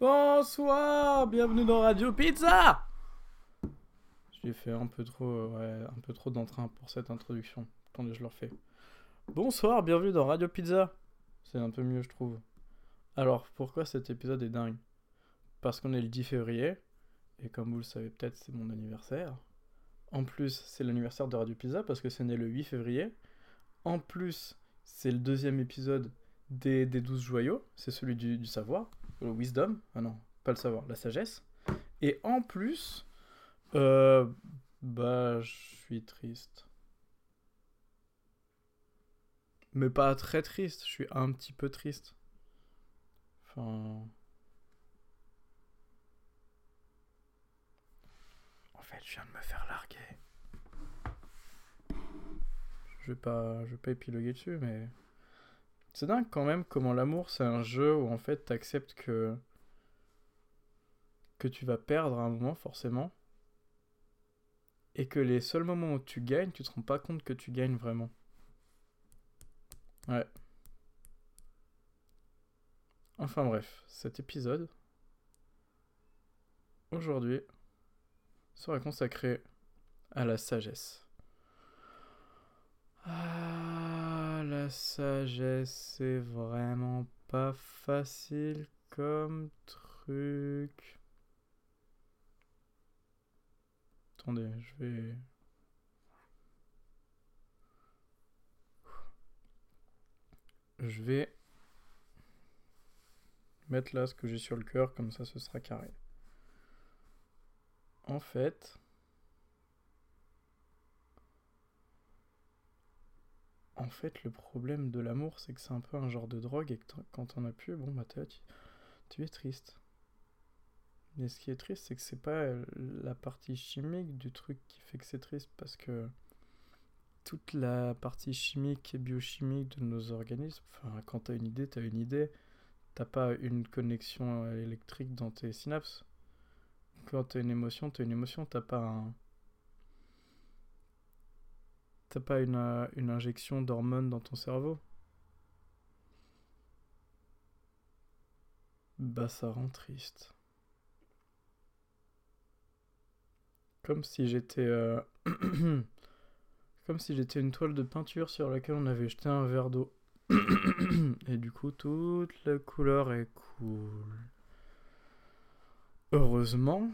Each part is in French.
Bonsoir, bienvenue dans Radio Pizza. J'ai fait un peu trop, euh, un peu trop d'entrain pour cette introduction. Attendez, je le refais. Bonsoir, bienvenue dans Radio Pizza. C'est un peu mieux, je trouve. Alors, pourquoi cet épisode est dingue? Parce qu'on est le 10 février, et comme vous le savez peut-être, c'est mon anniversaire. En plus, c'est l'anniversaire de Radio Pizza parce que c'est né le 8 février. En plus, c'est le deuxième épisode des, des 12 joyaux, c'est celui du savoir, le wisdom, ah non, pas le savoir, la sagesse. Et en plus, euh, bah, je suis triste. Mais pas très triste, je suis un petit peu triste. Enfin... En fait, je viens de me faire larguer. Je vais pas, je vais pas épiloguer dessus, mais... C'est dingue quand même comment l'amour c'est un jeu où en fait t'acceptes que que tu vas perdre à un moment forcément et que les seuls moments où tu gagnes, tu te rends pas compte que tu gagnes vraiment. Ouais. Enfin bref, cet épisode aujourd'hui sera consacré à la sagesse. Ah, la sagesse, c'est vraiment pas facile comme truc. Attendez, je vais... Je vais mettre là ce que j'ai sur le cœur, comme ça ce sera carré. En fait... En fait, le problème de l'amour, c'est que c'est un peu un genre de drogue et que quand t'en as plus, bon, bah, tu, tu es triste. Mais ce qui est triste, c'est que c'est pas la partie chimique du truc qui fait que c'est triste, parce que toute la partie chimique et biochimique de nos organismes, enfin, quand t'as une idée, t'as une idée, t'as pas une connexion électrique dans tes synapses. Quand t'as une émotion, t'as une émotion, t'as pas un T'as pas une, euh, une injection d'hormones dans ton cerveau? Bah ça rend triste. Comme si j'étais... Euh, comme si j'étais une toile de peinture sur laquelle on avait jeté un verre d'eau. Et du coup, toute la couleur est cool. Heureusement,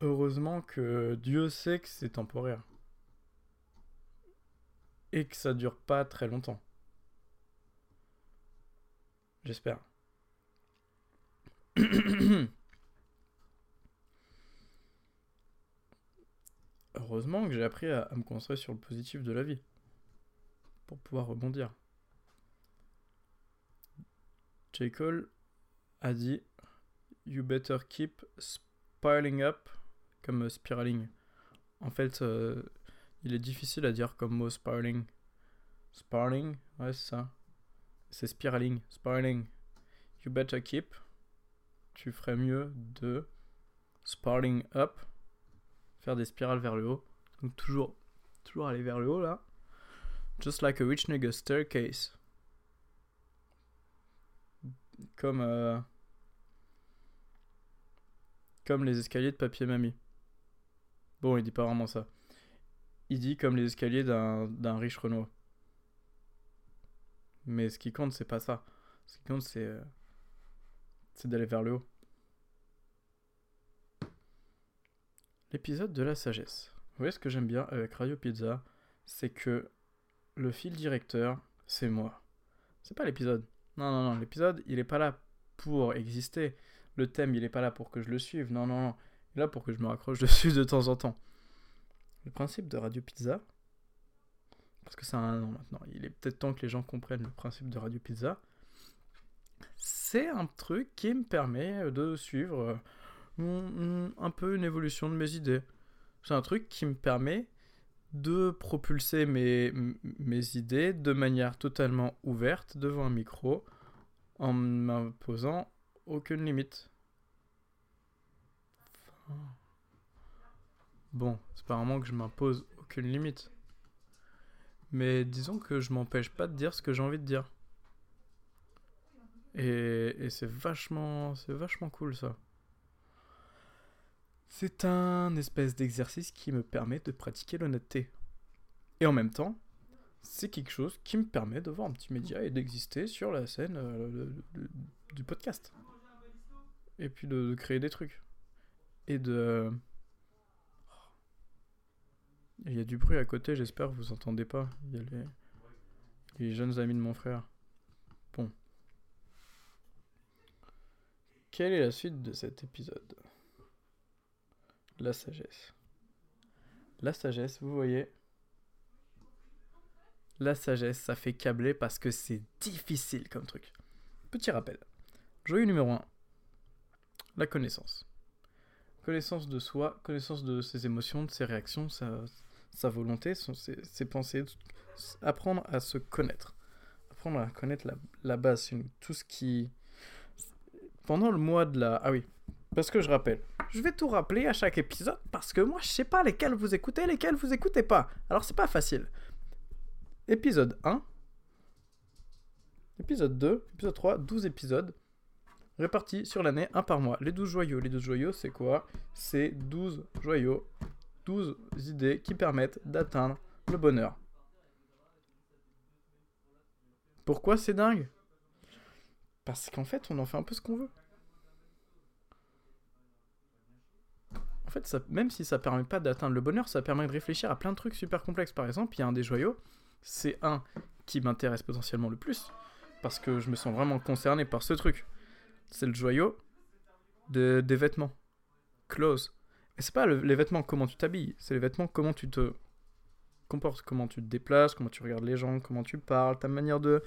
Heureusement que Dieu sait que c'est temporaire. Et que ça dure pas très longtemps. J'espère. Heureusement que j'ai appris à, me concentrer sur le positif de la vie. Pour pouvoir rebondir. J. Cole a dit You better keep piling up comme euh, spiraling. En fait, euh, il est difficile à dire comme mot spiraling. Spiraling, ouais, c'est ça. C'est spiraling, spiraling. You better keep. Tu ferais mieux de spiraling up. Faire des spirales vers le haut. Donc toujours, toujours aller vers le haut là. Just like a rich nigga staircase. Comme, euh, comme les escaliers de papier mamie. Bon, il dit pas vraiment ça. Il dit comme les escaliers d'un riche Renault. Mais ce qui compte, c'est pas ça. Ce qui compte, c'est euh, d'aller vers le haut. L'épisode de la sagesse. Vous voyez ce que j'aime bien avec Radio Pizza? C'est que le fil directeur, c'est moi. C'est pas l'épisode. Non, non, non. L'épisode, il est pas là pour exister. Le thème, il est pas là pour que je le suive. Non, non, non là pour que je me raccroche dessus de temps en temps. Le principe de Radio Pizza, parce que c'est un an maintenant, il est peut-être temps que les gens comprennent le principe de Radio Pizza. C'est un truc qui me permet de suivre euh, un peu une évolution de mes idées. C'est un truc qui me permet de propulser mes, mes idées de manière totalement ouverte devant un micro en m'imposant aucune limite. Bon, c'est pas vraiment que je m'impose aucune limite. Mais disons que je m'empêche pas de dire ce que j'ai envie de dire. Et, c'est vachement, c'est vachement cool ça. C'est un espèce d'exercice qui me permet de pratiquer l'honnêteté. Et en même temps, c'est quelque chose qui me permet de voir un petit média et d'exister sur la scène euh, du podcast. Et puis de créer des trucs. Et de... Il y a du bruit à côté, j'espère que vous entendez pas. Il y a les, les jeunes amis de mon frère. Bon. Quelle est la suite de cet épisode? La sagesse. La sagesse, vous voyez, la sagesse, ça fait câbler parce que c'est difficile comme truc. Petit rappel. Joyau numéro 1. La connaissance. Connaissance de soi, connaissance de ses émotions, de ses réactions, sa, volonté, ses, pensées. Apprendre à se connaître. Apprendre à connaître la, base, tout ce qui... Pendant le mois de la... Ah oui, parce que je rappelle. Je vais tout rappeler à chaque épisode parce que moi je sais pas lesquels vous écoutez, lesquels vous écoutez pas. Alors c'est pas facile. Épisode 1, épisode 2, épisode 3, 12 épisodes répartis sur l'année, un par mois. Les 12 joyaux, les 12 joyaux, c'est quoi? C'est 12 joyaux, 12 idées qui permettent d'atteindre le bonheur. Pourquoi c'est dingue? Parce qu'en fait, on en fait un peu ce qu'on veut. En fait, même si ça permet pas d'atteindre le bonheur, ça permet de réfléchir à plein de trucs super complexes. Par exemple, il y a un des joyaux, c'est un qui m'intéresse potentiellement le plus, parce que je me sens vraiment concerné par ce truc. C'est le joyau de, des vêtements. Clothes. Et c'est pas le- les vêtements comment tu t'habilles, c'est les vêtements comment tu te comportes, comment tu te déplaces, comment tu regardes les gens, comment tu parles, ta manière de.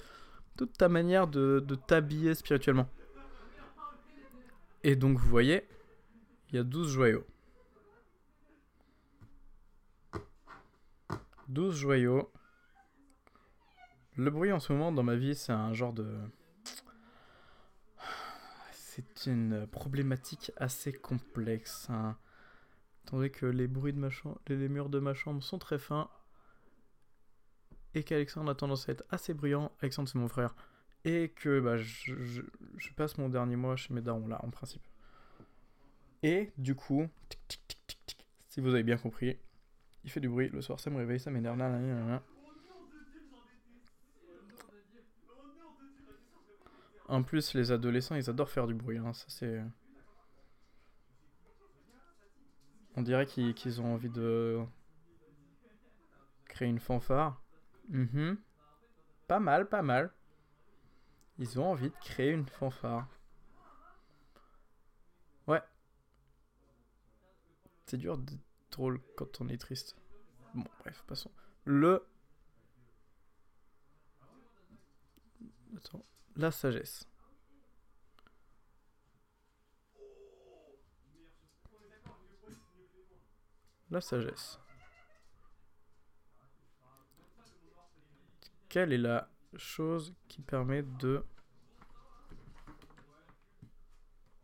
toute ta manière de, de t'habiller spirituellement. Et donc, vous voyez, il y a 12 joyaux. 12 joyaux. Le bruit en ce moment dans ma vie, c'est un genre de. C'est une problématique assez complexe. hein. Attendez que les bruits de ma chambre, les murs de ma chambre sont très fins. Et qu'Alexandre a tendance à être assez bruyant. Alexandre, c'est mon frère. Et que bah, je, passe mon dernier mois chez mes darons là, en principe. Et du coup, si vous avez bien compris, il fait du bruit le soir, ça me réveille, ça m'énerve. nanana, nanana. En plus, les adolescents, ils adorent faire du bruit. hein, Ça, c'est. On dirait qu'ils ont envie de créer une fanfare. Mhm. Pas mal, pas mal. Ils ont envie de créer une fanfare. Ouais. C'est dur d'être drôle quand on est triste. Bon, bref, passons. Le. Attends. La sagesse. La sagesse. Quelle est la chose qui permet de...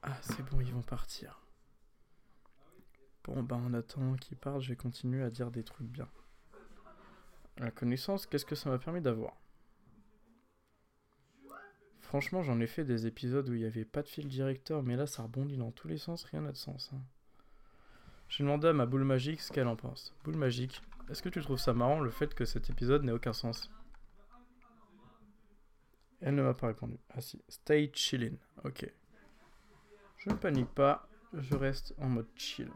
Ah, c'est bon, ils vont partir. Bon, bah en attendant qu'ils partent, je vais continuer à dire des trucs bien. La connaissance, qu'est-ce que ça m'a permis d'avoir? Franchement, j'en ai fait des épisodes où il n'y avait pas de fil directeur, mais là, ça rebondit dans tous les sens, rien n'a de sens. hein. J'ai demandé à ma boule magique ce qu'elle en pense. Boule magique, est-ce que tu trouves ça marrant le fait que cet épisode n'ait aucun sens? Elle ne m'a pas répondu. Ah si, stay chillin. Ok. Je ne panique pas, je reste en mode chill.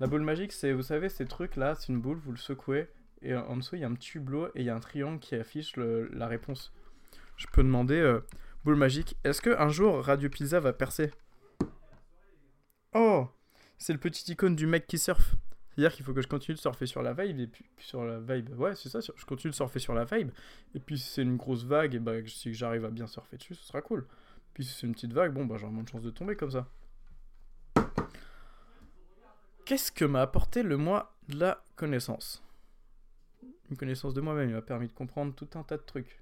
La boule magique, c'est, vous savez, ces trucs là, c'est une boule, vous le secouez, et en dessous, il y a un petit hublot et il y a un triangle qui affiche la réponse. Je peux demander, euh, boule magique, est-ce que un jour Radio Pizza va percer? Oh C'est le petit icône du mec qui surfe. C'est-à-dire qu'il faut que je continue de surfer sur la vibe, et puis sur la vibe, ouais, c'est ça, je continue de surfer sur la vibe, et puis si c'est une grosse vague, et bah, si j'arrive à bien surfer dessus, ce sera cool. Puis si c'est une petite vague, bon, bah, j'aurai moins de chances de tomber comme ça. Qu'est-ce que m'a apporté le mois de la connaissance? Une connaissance de moi-même, il m'a permis de comprendre tout un tas de trucs.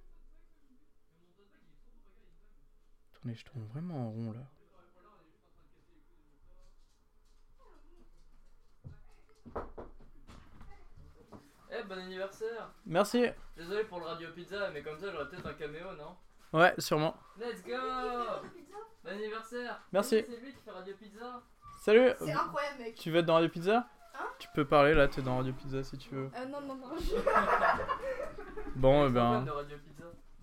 Attendez, je tourne vraiment en rond là. Eh, bon anniversaire Merci Désolé pour le Radio Pizza, mais comme ça j'aurais peut-être un caméo, non? Ouais, sûrement. Let's go Bon anniversaire Merci. C'est lui qui fait Radio Pizza Salut C'est incroyable, mec. Tu veux être dans Radio Pizza? Hein? Tu peux parler là, t'es dans Radio Pizza si tu veux. Euh, non, non, non. je- Bon, eh Fan ben.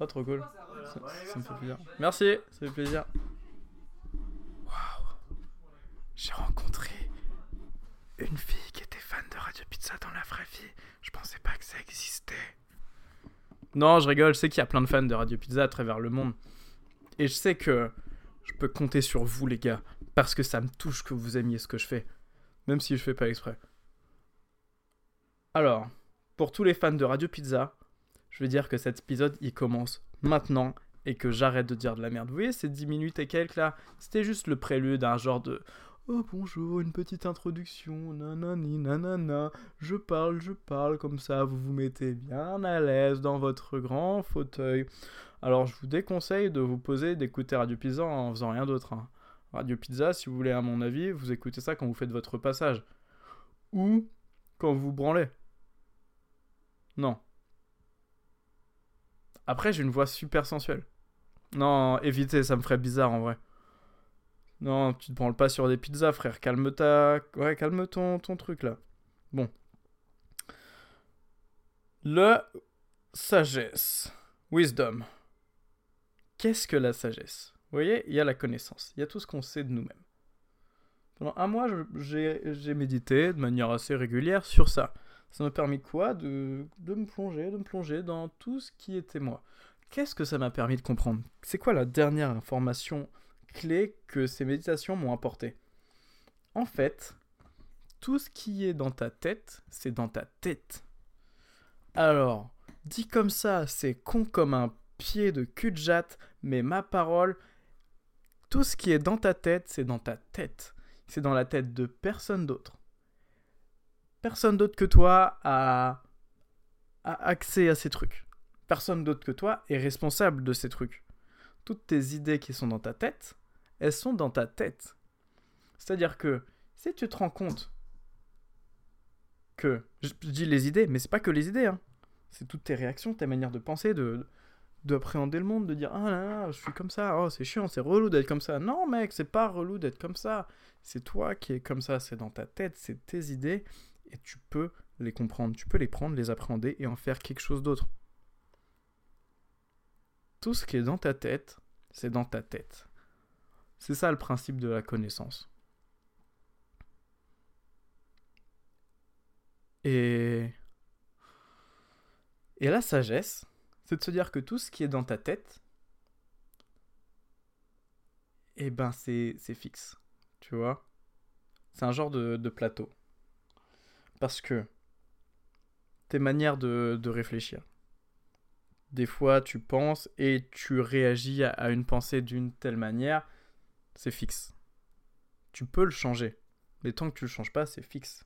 Trop cool. Voilà. Ça, Bon ça me fait anniversaire. plaisir. Merci, ça fait plaisir. Waouh J'ai rencontré une fille qui était fan de Radio Pizza dans la vraie vie. Je pensais pas que ça existait. Non, je rigole, je sais qu'il y a plein de fans de Radio Pizza à travers le monde. Et je sais que je peux compter sur vous, les gars, parce que ça me touche que vous aimiez ce que je fais, même si je fais pas exprès. Alors, pour tous les fans de Radio Pizza, je veux dire que cet épisode il commence maintenant et que j'arrête de dire de la merde. Vous voyez ces 10 minutes et quelques là C'était juste le prélude à un genre de Oh bonjour, une petite introduction, nanani nanana, je parle, je parle comme ça, vous vous mettez bien à l'aise dans votre grand fauteuil. Alors je vous déconseille de vous poser d'écouter Radio Pizza en faisant rien d'autre. hein. Radio Pizza, si vous voulez à mon avis, vous écoutez ça quand vous faites votre passage. Ou quand vous vous branlez. Non. Après, j'ai une voix super sensuelle. Non, évitez, ça me ferait bizarre en vrai. Non, tu te branles pas sur des pizzas, frère. Calme ta. Ouais, calme ton, ton truc là. Bon. Le sagesse. Wisdom. Qu'est-ce que la sagesse? Vous voyez, il y a la connaissance. Il y a tout ce qu'on sait de nous-mêmes. Pendant un mois, j'ai médité de manière assez régulière sur ça. Ça m'a permis quoi de, me plonger, de me plonger dans tout ce qui était moi. Qu'est-ce que ça m'a permis de comprendre? C'est quoi la dernière information clé que ces méditations m'ont apporté En fait, tout ce qui est dans ta tête, c'est dans ta tête. Alors, dit comme ça, c'est con comme un pied de cul de jatte, mais ma parole, tout ce qui est dans ta tête, c'est dans ta tête. C'est dans la tête de personne d'autre personne d'autre que toi a, accès à ces trucs. Personne d'autre que toi est responsable de ces trucs. Toutes tes idées qui sont dans ta tête, elles sont dans ta tête. C'est-à-dire que si tu te rends compte que, je je dis les idées, mais c'est pas que les idées, hein. c'est toutes tes réactions, tes manières de penser, de d'appréhender le monde, de dire ah là là, je suis comme ça, oh c'est chiant, c'est relou d'être comme ça. Non mec, c'est pas relou d'être comme ça. C'est toi qui es comme ça, c'est dans ta tête, c'est tes idées et tu peux les comprendre, tu peux les prendre, les appréhender et en faire quelque chose d'autre. Tout ce qui est dans ta tête, c'est dans ta tête. C'est ça le principe de la connaissance. Et et la sagesse, c'est de se dire que tout ce qui est dans ta tête, eh ben c'est fixe, tu vois? C'est un genre de plateau. Parce que tes manières de, réfléchir. Des fois, tu penses et tu réagis à, une pensée d'une telle manière, c'est fixe. Tu peux le changer, mais tant que tu le changes pas, c'est fixe.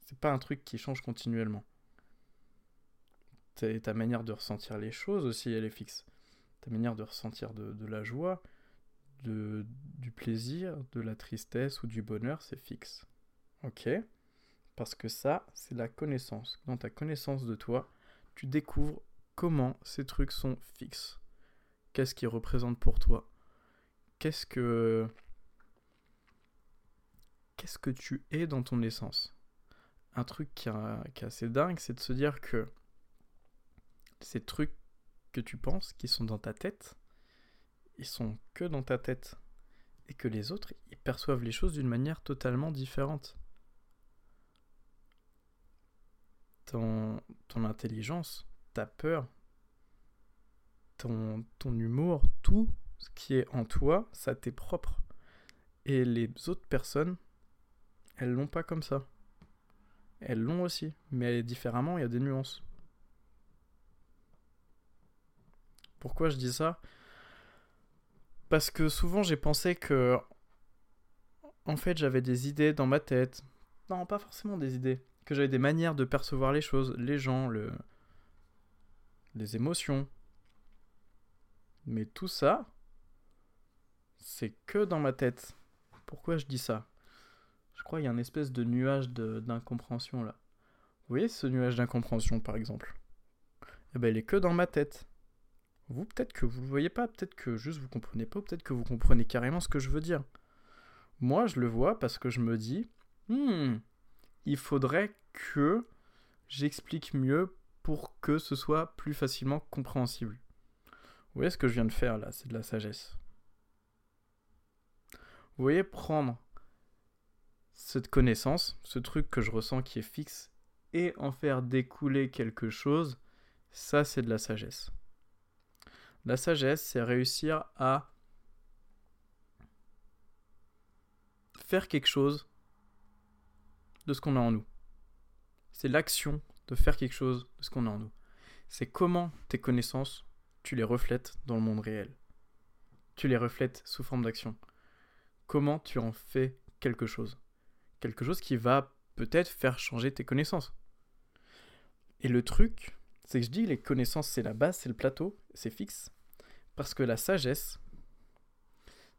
C'est pas un truc qui change continuellement. Ta, manière de ressentir les choses aussi, elle est fixe. Ta manière de ressentir de, de la joie, de, du plaisir, de la tristesse ou du bonheur, c'est fixe. Ok Parce que ça, c'est la connaissance. Dans ta connaissance de toi, tu découvres comment ces trucs sont fixes. Qu'est-ce qu'ils représentent pour toi? Qu'est-ce que. Qu'est-ce que tu es dans ton essence? Un truc qui, qui est assez dingue, c'est de se dire que ces trucs que tu penses, qui sont dans ta tête, ils sont que dans ta tête. Et que les autres, ils perçoivent les choses d'une manière totalement différente. Ton, intelligence, ta peur, ton, ton humour, tout ce qui est en toi, ça t'est propre. Et les autres personnes, elles l'ont pas comme ça. Elles l'ont aussi, mais différemment, il y a des nuances. Pourquoi je dis ça? Parce que souvent j'ai pensé que en fait j'avais des idées dans ma tête. Non, pas forcément des idées. Que j'avais des manières de percevoir les choses, les gens, le... les émotions. Mais tout ça, c'est que dans ma tête. Pourquoi je dis ça? Je crois qu'il y a une espèce de nuage d'incompréhension là. Vous voyez ce nuage d'incompréhension par exemple? Eh ben il est que dans ma tête. Vous, peut-être que vous ne le voyez pas, peut-être que juste vous comprenez pas, peut-être que vous comprenez carrément ce que je veux dire. Moi, je le vois parce que je me dis, hmm, il faudrait que j'explique mieux pour que ce soit plus facilement compréhensible. Vous voyez ce que je viens de faire là, c'est de la sagesse. Vous voyez, prendre cette connaissance, ce truc que je ressens qui est fixe, et en faire découler quelque chose, ça c'est de la sagesse. La sagesse, c'est réussir à faire quelque chose de ce qu'on a en nous. C'est l'action de faire quelque chose de ce qu'on a en nous. C'est comment tes connaissances, tu les reflètes dans le monde réel. Tu les reflètes sous forme d'action. Comment tu en fais quelque chose. Quelque chose qui va peut-être faire changer tes connaissances. Et le truc, c'est que je dis les connaissances, c'est la base, c'est le plateau, c'est fixe. Parce que la sagesse,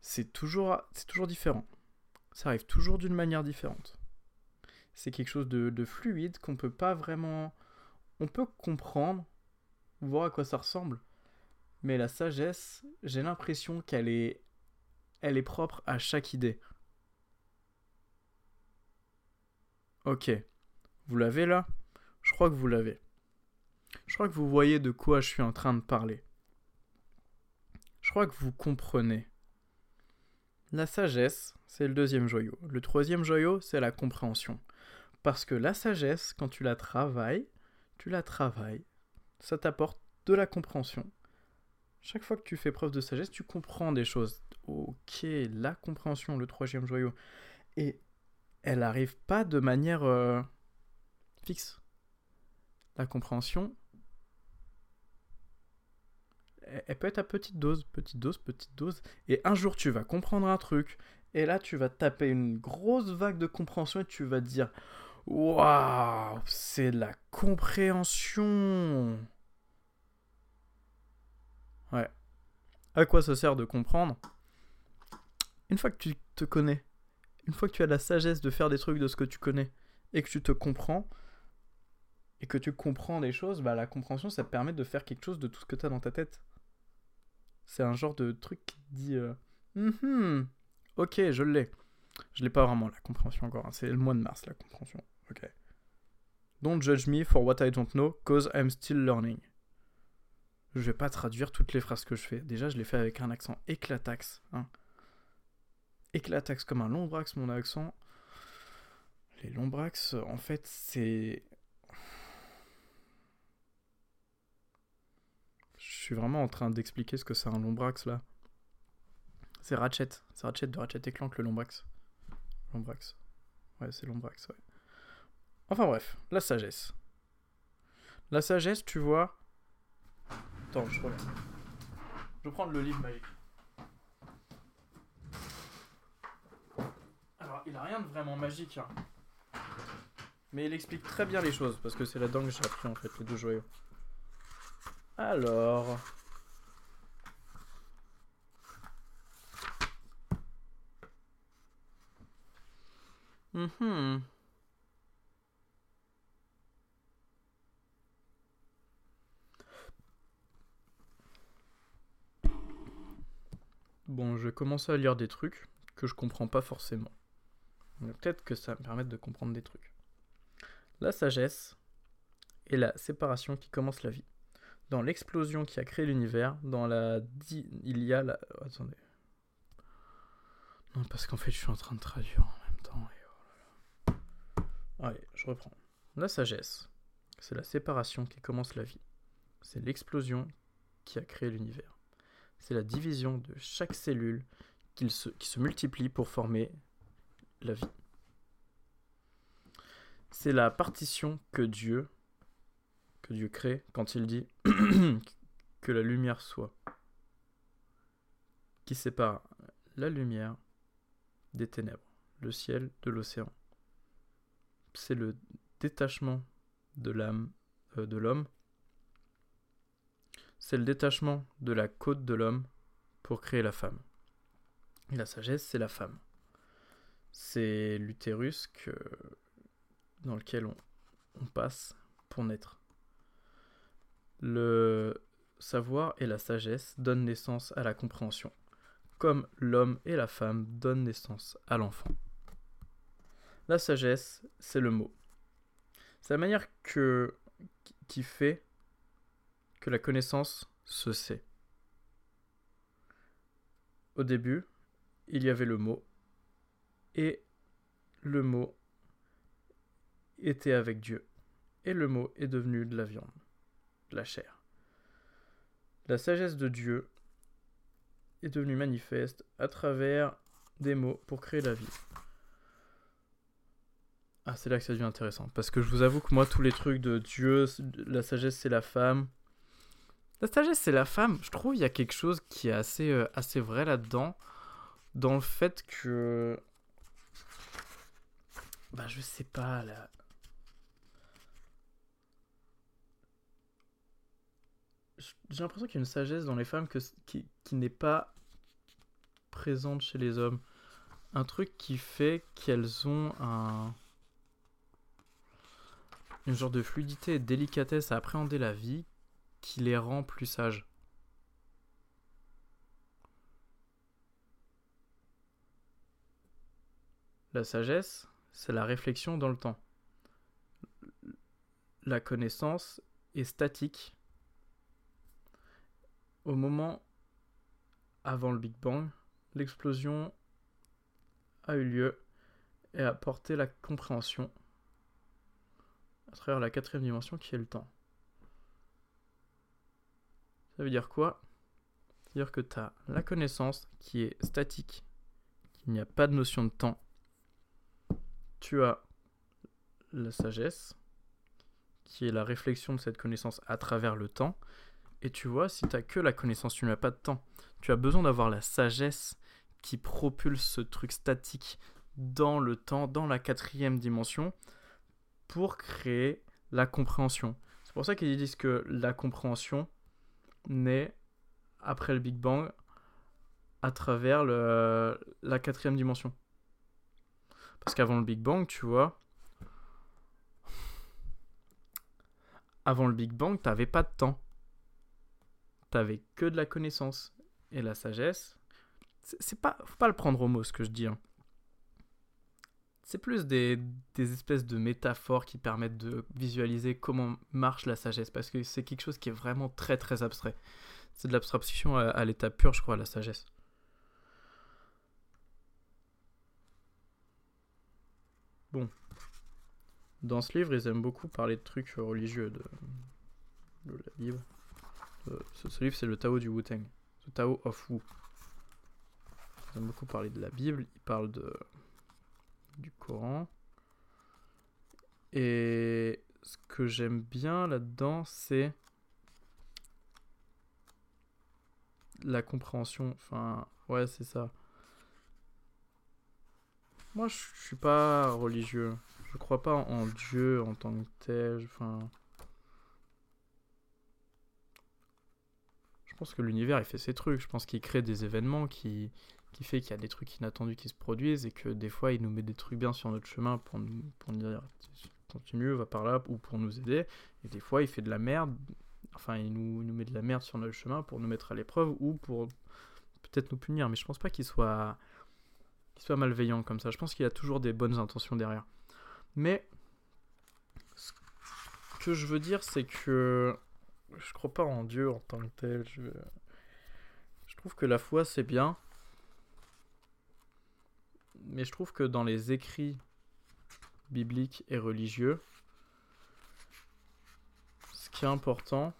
c'est toujours, toujours différent. Ça arrive toujours d'une manière différente. C'est quelque chose de, fluide qu'on peut pas vraiment. On peut comprendre, voir à quoi ça ressemble. Mais la sagesse, j'ai l'impression qu'elle est, est propre à chaque idée. Ok, vous l'avez là? Je crois que vous l'avez. Je crois que vous voyez de quoi je suis en train de parler. Je crois que vous comprenez. La sagesse, c'est le deuxième joyau. Le troisième joyau, c'est la compréhension. Parce que la sagesse, quand tu la travailles, tu la travailles, ça t'apporte de la compréhension. Chaque fois que tu fais preuve de sagesse, tu comprends des choses. Ok, la compréhension, le troisième joyau. Et elle n'arrive pas de manière euh, fixe. La compréhension, elle peut être à petite dose, petite dose, petite dose. Et un jour, tu vas comprendre un truc. Et là, tu vas taper une grosse vague de compréhension et tu vas dire Waouh, c'est de la compréhension. Ouais. À quoi ça sert de comprendre? Une fois que tu te connais, une fois que tu as la sagesse de faire des trucs de ce que tu connais et que tu te comprends, et que tu comprends des choses, bah la compréhension ça te permet de faire quelque chose de tout ce que tu as dans ta tête. C'est un genre de truc qui dit euh, mm-hmm, Ok, je l'ai. Je l'ai pas vraiment la compréhension encore. Hein. C'est le mois de mars la compréhension. Ok. Don't judge me for what I don't know, cause I'm still learning. Je vais pas traduire toutes les phrases que je fais. Déjà, je les fais avec un accent éclatax. Hein. Éclatax comme un lombrax, mon accent. Les lombrax, en fait, c'est Je suis vraiment en train d'expliquer ce que c'est un lombrax là. C'est Ratchet. C'est Ratchet de Ratchet et Clank le lombrax. Lombrax. Ouais, c'est lombrax, ouais. Enfin bref, la sagesse. La sagesse, tu vois. Attends, je reviens. Je vais prendre le livre magique. Alors, il a rien de vraiment magique, hein. Mais il explique très bien les choses, parce que c'est là-dedans que j'ai appris en fait les deux joyaux. Alors. Mhm. Bon, je vais commencer à lire des trucs que je comprends pas forcément. Peut-être que ça va me permettre de comprendre des trucs. La sagesse est la séparation qui commence la vie dans l'explosion qui a créé l'univers, dans la... Il y a la... attendez. Non, parce qu'en fait, je suis en train de traduire en même temps. Oh Allez, je reprends. La sagesse, c'est la séparation qui commence la vie. C'est l'explosion qui a créé l'univers. C'est la division de chaque cellule qui se, multiplie pour former la vie. C'est la partition que Dieu que Dieu crée quand il dit que la lumière soit, qui sépare la lumière des ténèbres, le ciel de l'océan. C'est le détachement de l'âme euh, de l'homme. C'est le détachement de la côte de l'homme pour créer la femme. La sagesse, c'est la femme. C'est l'utérus dans lequel on passe pour naître le savoir et la sagesse donnent naissance à la compréhension, comme l'homme et la femme donnent naissance à l'enfant. La sagesse, c'est le mot. C'est la manière qui fait la connaissance se sait. Au début, il y avait le mot, et le mot était avec Dieu, et le mot est devenu de la viande, de la chair. La sagesse de Dieu est devenue manifeste à travers des mots pour créer la vie. Ah, c'est là que ça devient intéressant. Parce que je vous avoue que moi, tous les trucs de Dieu, la sagesse, c'est la femme. La sagesse, c'est la femme. Je trouve il y a quelque chose qui est assez, euh, assez vrai là-dedans. Dans le fait que. Bah, je sais pas, là. J'ai l'impression qu'il y a une sagesse dans les femmes qui n'est pas présente chez les hommes. Un truc qui fait qu'elles ont un. Une genre de fluidité et de délicatesse à appréhender la vie qui les rend plus sages. La sagesse, c'est la réflexion dans le temps. La connaissance est statique au moment avant le Big Bang, l'explosion a eu lieu et a apporté la compréhension à travers la quatrième dimension qui est le temps. Ça veut dire quoi? C'est-à-dire que tu as la connaissance qui est statique, qu'il n'y a pas de notion de temps. Tu as la sagesse, qui est la réflexion de cette connaissance à travers le temps. Et tu vois, si tu as que la connaissance, tu n'as pas de temps. Tu as besoin d'avoir la sagesse qui propulse ce truc statique dans le temps, dans la quatrième dimension, pour créer la compréhension. C'est pour ça qu'ils disent que la compréhension naît après le Big Bang à travers le, la quatrième dimension. Parce qu'avant le Big Bang, tu vois, avant le Big Bang, tu n'avais pas de temps t'avais que de la connaissance et la sagesse. C'est pas, faut pas le prendre au mot ce que je dis. Hein. C'est plus des, des, espèces de métaphores qui permettent de visualiser comment marche la sagesse, parce que c'est quelque chose qui est vraiment très très abstrait. C'est de l'abstraction à, l'état pur, je crois, la sagesse. Bon. Dans ce livre, ils aiment beaucoup parler de trucs religieux, de, de la Bible. Euh, ce, livre, c'est le Tao du Wu-Tang. Le Tao of Wu. Ils aiment beaucoup parler de la Bible. Ils parlent de, du Coran. Et ce que j'aime bien là-dedans, c'est la compréhension. Enfin, ouais, c'est ça. Moi, je suis pas religieux. Je crois pas en Dieu en tant que tel. Enfin. Je pense que l'univers, il fait ses trucs. Je pense qu'il crée des événements qui, qui fait qu'il y a des trucs inattendus qui se produisent et que des fois, il nous met des trucs bien sur notre chemin pour nous, pour nous dire continue, va par là, ou pour nous aider. Et des fois, il fait de la merde. Enfin, il nous, nous met de la merde sur notre chemin pour nous mettre à l'épreuve ou pour peut-être nous punir. Mais je pense pas qu'il soit, qu'il soit malveillant comme ça. Je pense qu'il a toujours des bonnes intentions derrière. Mais ce que je veux dire, c'est que je crois pas en Dieu en tant que tel. Je, je trouve que la foi c'est bien. Mais je trouve que dans les écrits bibliques et religieux, ce qui est important,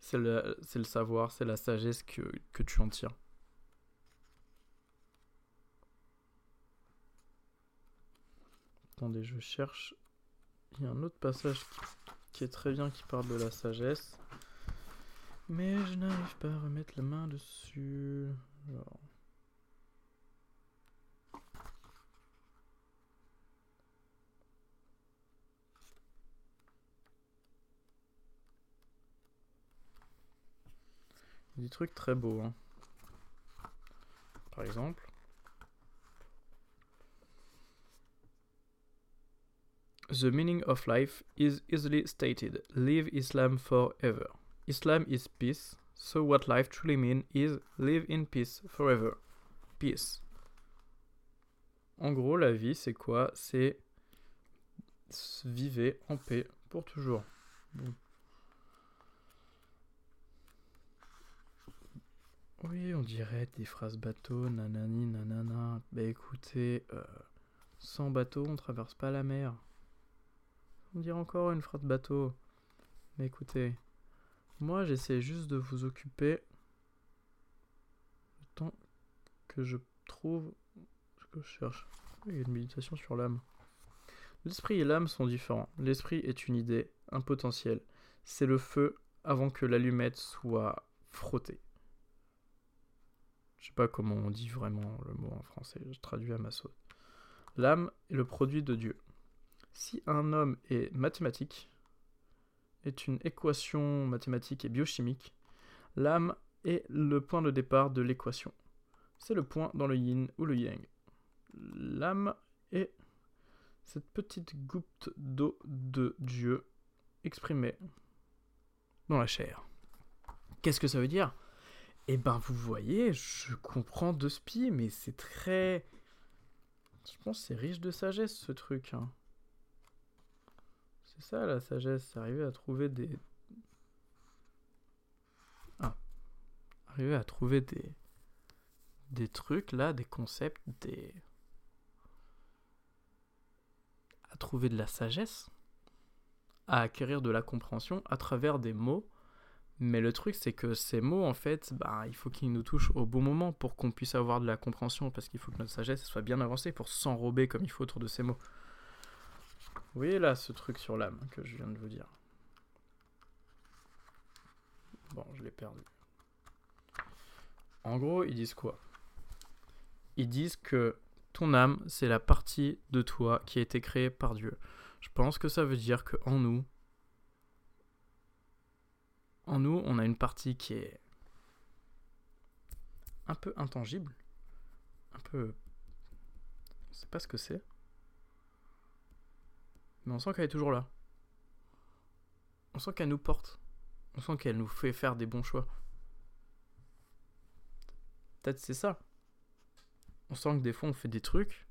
c'est le, savoir, c'est la sagesse que, que tu en tires. Attendez, je cherche. Il y a un autre passage qui est très bien, qui parle de la sagesse. Mais je n'arrive pas à remettre la main dessus. Des trucs très beaux. Hein. Par exemple. The meaning of life is easily stated. Live Islam forever. Islam is peace, so what life truly means is live in peace forever. Peace. En gros, la vie, c'est quoi? C'est vivre en paix pour toujours. Bon. Oui, on dirait des phrases bateau, nanani, nanana. Bah écoutez, euh, sans bateau, on traverse pas la mer. On dirait encore une phrase bateau. Mais écoutez, moi j'essaie juste de vous occuper le temps que je trouve ce que je cherche. Il y a une méditation sur l'âme. L'esprit et l'âme sont différents. L'esprit est une idée, un potentiel. C'est le feu avant que l'allumette soit frottée. Je sais pas comment on dit vraiment le mot en français, je traduis à ma sauce. L'âme est le produit de Dieu. Si un homme est mathématique, est une équation mathématique et biochimique, l'âme est le point de départ de l'équation. C'est le point dans le yin ou le yang. L'âme est cette petite goutte d'eau de Dieu exprimée dans la chair. Qu'est-ce que ça veut dire? Eh ben, vous voyez, je comprends de spi, mais c'est très. Je pense que c'est riche de sagesse ce truc. Hein. C'est ça la sagesse, c'est arriver à trouver des. Ah. Arriver à trouver des. Des trucs là, des concepts, des. À trouver de la sagesse. À acquérir de la compréhension à travers des mots. Mais le truc, c'est que ces mots, en fait, bah, il faut qu'ils nous touchent au bon moment pour qu'on puisse avoir de la compréhension, parce qu'il faut que notre sagesse soit bien avancée pour s'enrober comme il faut autour de ces mots. Vous voyez là ce truc sur l'âme que je viens de vous dire. Bon, je l'ai perdu. En gros, ils disent quoi? Ils disent que ton âme, c'est la partie de toi qui a été créée par Dieu. Je pense que ça veut dire que en nous, en nous, on a une partie qui est un peu intangible, un peu, on sait pas ce que c'est, mais on sent qu'elle est toujours là. On sent qu'elle nous porte. On sent qu'elle nous fait faire des bons choix. Peut-être c'est ça. On sent que des fois on fait des trucs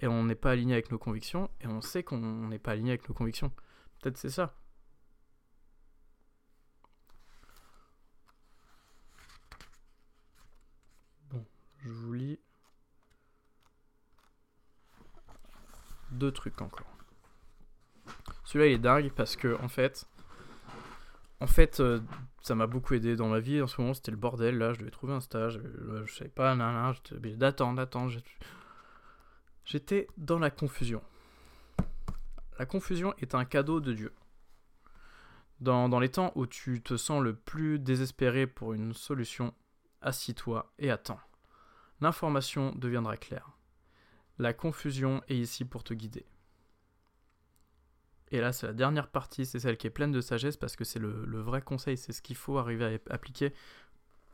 et on n'est pas aligné avec nos convictions et on sait qu'on n'est pas aligné avec nos convictions. Peut-être c'est ça. Bon, je vous lis deux trucs encore. Celui-là, il est dingue parce que, en fait, en fait, euh, ça m'a beaucoup aidé dans ma vie. En ce moment, c'était le bordel. Là, je devais trouver un stage. Euh, je savais pas, nan, j'étais obligé d'attendre, d'attendre. J'étais dans la confusion. La confusion est un cadeau de Dieu. Dans, dans les temps où tu te sens le plus désespéré pour une solution, assis-toi et attends. L'information deviendra claire. La confusion est ici pour te guider. Et là, c'est la dernière partie, c'est celle qui est pleine de sagesse parce que c'est le, vrai conseil, c'est ce qu'il faut arriver à appliquer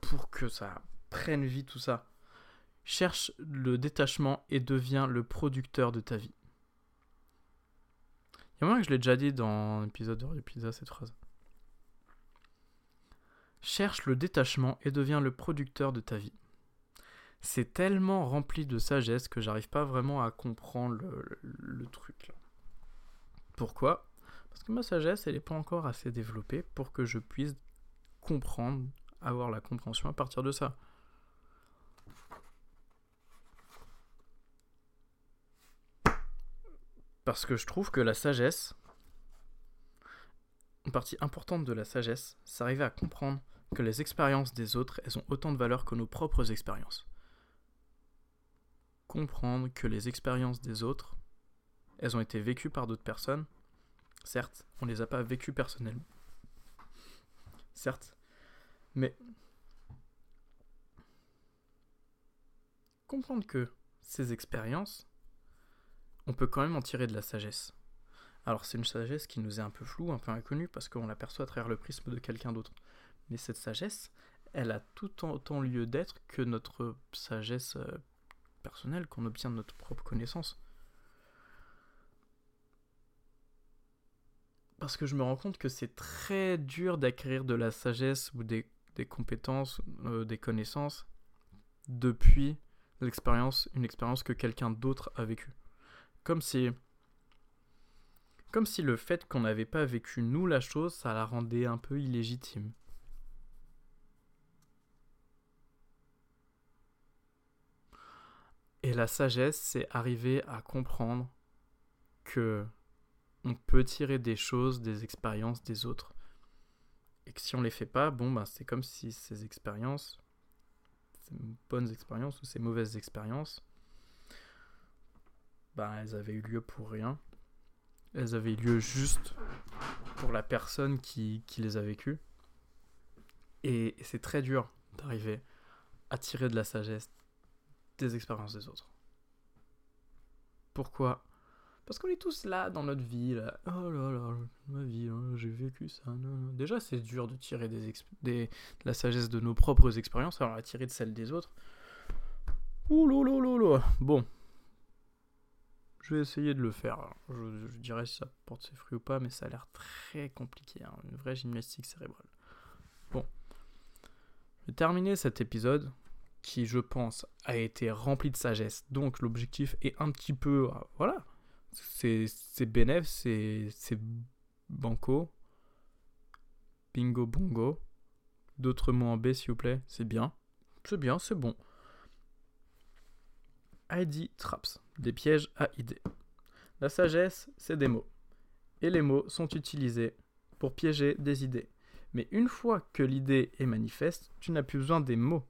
pour que ça prenne vie tout ça. Cherche le détachement et deviens le producteur de ta vie. Il y a moins que je l'ai déjà dit dans l'épisode de Pizza, cette phrase. Cherche le détachement et deviens le producteur de ta vie. C'est tellement rempli de sagesse que j'arrive pas vraiment à comprendre le, truc. Pourquoi? Parce que ma sagesse, elle n'est pas encore assez développée pour que je puisse comprendre, avoir la compréhension à partir de ça. Parce que je trouve que la sagesse, une partie importante de la sagesse, c'est arriver à comprendre que les expériences des autres, elles ont autant de valeur que nos propres expériences. Comprendre que les expériences des autres, elles ont été vécues par d'autres personnes. Certes, on ne les a pas vécues personnellement. Certes. Mais comprendre que ces expériences, on peut quand même en tirer de la sagesse. Alors c'est une sagesse qui nous est un peu floue, un peu inconnue, parce qu'on l'aperçoit à travers le prisme de quelqu'un d'autre. Mais cette sagesse, elle a tout autant lieu d'être que notre sagesse euh, personnelle qu'on obtient de notre propre connaissance. parce que je me rends compte que c'est très dur d'acquérir de la sagesse ou des, des compétences, euh, des connaissances depuis l'expérience, une expérience que quelqu'un d'autre a vécue. Comme si, comme si le fait qu'on n'avait pas vécu nous la chose, ça la rendait un peu illégitime. Et la sagesse, c'est arriver à comprendre que on peut tirer des choses, des expériences des autres. Et que si on les fait pas, bon, ben, c'est comme si ces expériences, ces bonnes expériences ou ces mauvaises expériences, ben, elles avaient eu lieu pour rien. Elles avaient eu lieu juste pour la personne qui les a vécues. Et c'est très dur d'arriver à tirer de la sagesse des expériences des autres. Pourquoi? Parce qu'on est tous là dans notre vie, là. Oh là là, ma vie, hein, j'ai vécu ça. Déjà, c'est dur de tirer des, des, de la sagesse de nos propres expériences, alors la tirer de celle des autres. Ouh là. Bon. Je vais essayer de le faire. Je, je, dirais si ça porte ses fruits ou pas, mais ça a l'air très compliqué. Hein. Une vraie gymnastique cérébrale. Bon. Je vais terminer cet épisode qui, je pense, a été rempli de sagesse. Donc l'objectif est un petit peu... Voilà. C'est bénéf, c'est banco. Bingo bongo. D'autres mots en B, s'il vous plaît? C'est bien. C'est bien, c'est bon. ID traps. Des pièges à idées. La sagesse, c'est des mots. Et les mots sont utilisés pour piéger des idées. Mais une fois que l'idée est manifeste, tu n'as plus besoin des mots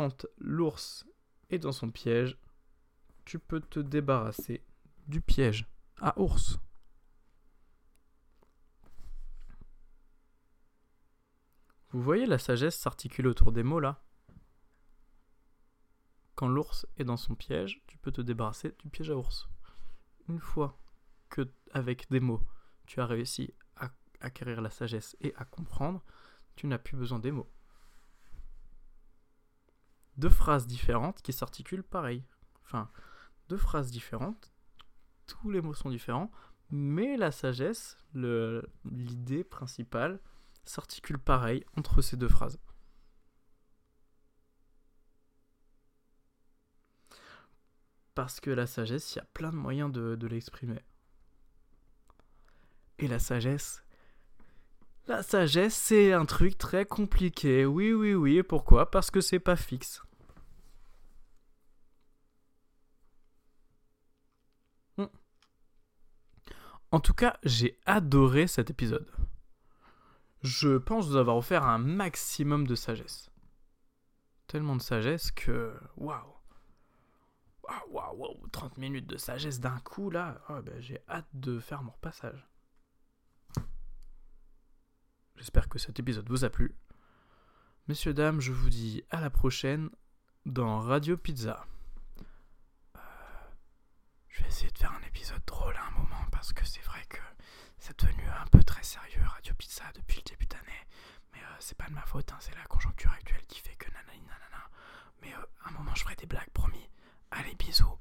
quand l'ours est dans son piège, tu peux te débarrasser du piège à ours. Vous voyez la sagesse s'articuler autour des mots là? Quand l'ours est dans son piège, tu peux te débarrasser du piège à ours. Une fois que, avec des mots, tu as réussi à acquérir la sagesse et à comprendre, tu n'as plus besoin des mots deux phrases différentes qui s'articulent pareil. Enfin, deux phrases différentes, tous les mots sont différents, mais la sagesse, l'idée principale, s'articule pareil entre ces deux phrases. Parce que la sagesse, il y a plein de moyens de, de l'exprimer. Et la sagesse, la sagesse, c'est un truc très compliqué. Oui, oui, oui. Pourquoi? Parce que c'est pas fixe. En tout cas, j'ai adoré cet épisode. Je pense vous avoir offert un maximum de sagesse. Tellement de sagesse que. Waouh! Waouh, waouh, waouh! 30 minutes de sagesse d'un coup là. Oh, j'ai hâte de faire mon repassage. J'espère que cet épisode vous a plu. Messieurs, dames, je vous dis à la prochaine dans Radio Pizza. Euh, je vais essayer de faire un épisode drôle à un moment parce que c'est vrai que c'est devenu un peu très sérieux Radio Pizza depuis le début d'année. Mais euh, c'est pas de ma faute, hein, c'est la conjoncture actuelle qui fait que nanani nanana. Mais euh, à un moment je ferai des blagues, promis. Allez, bisous.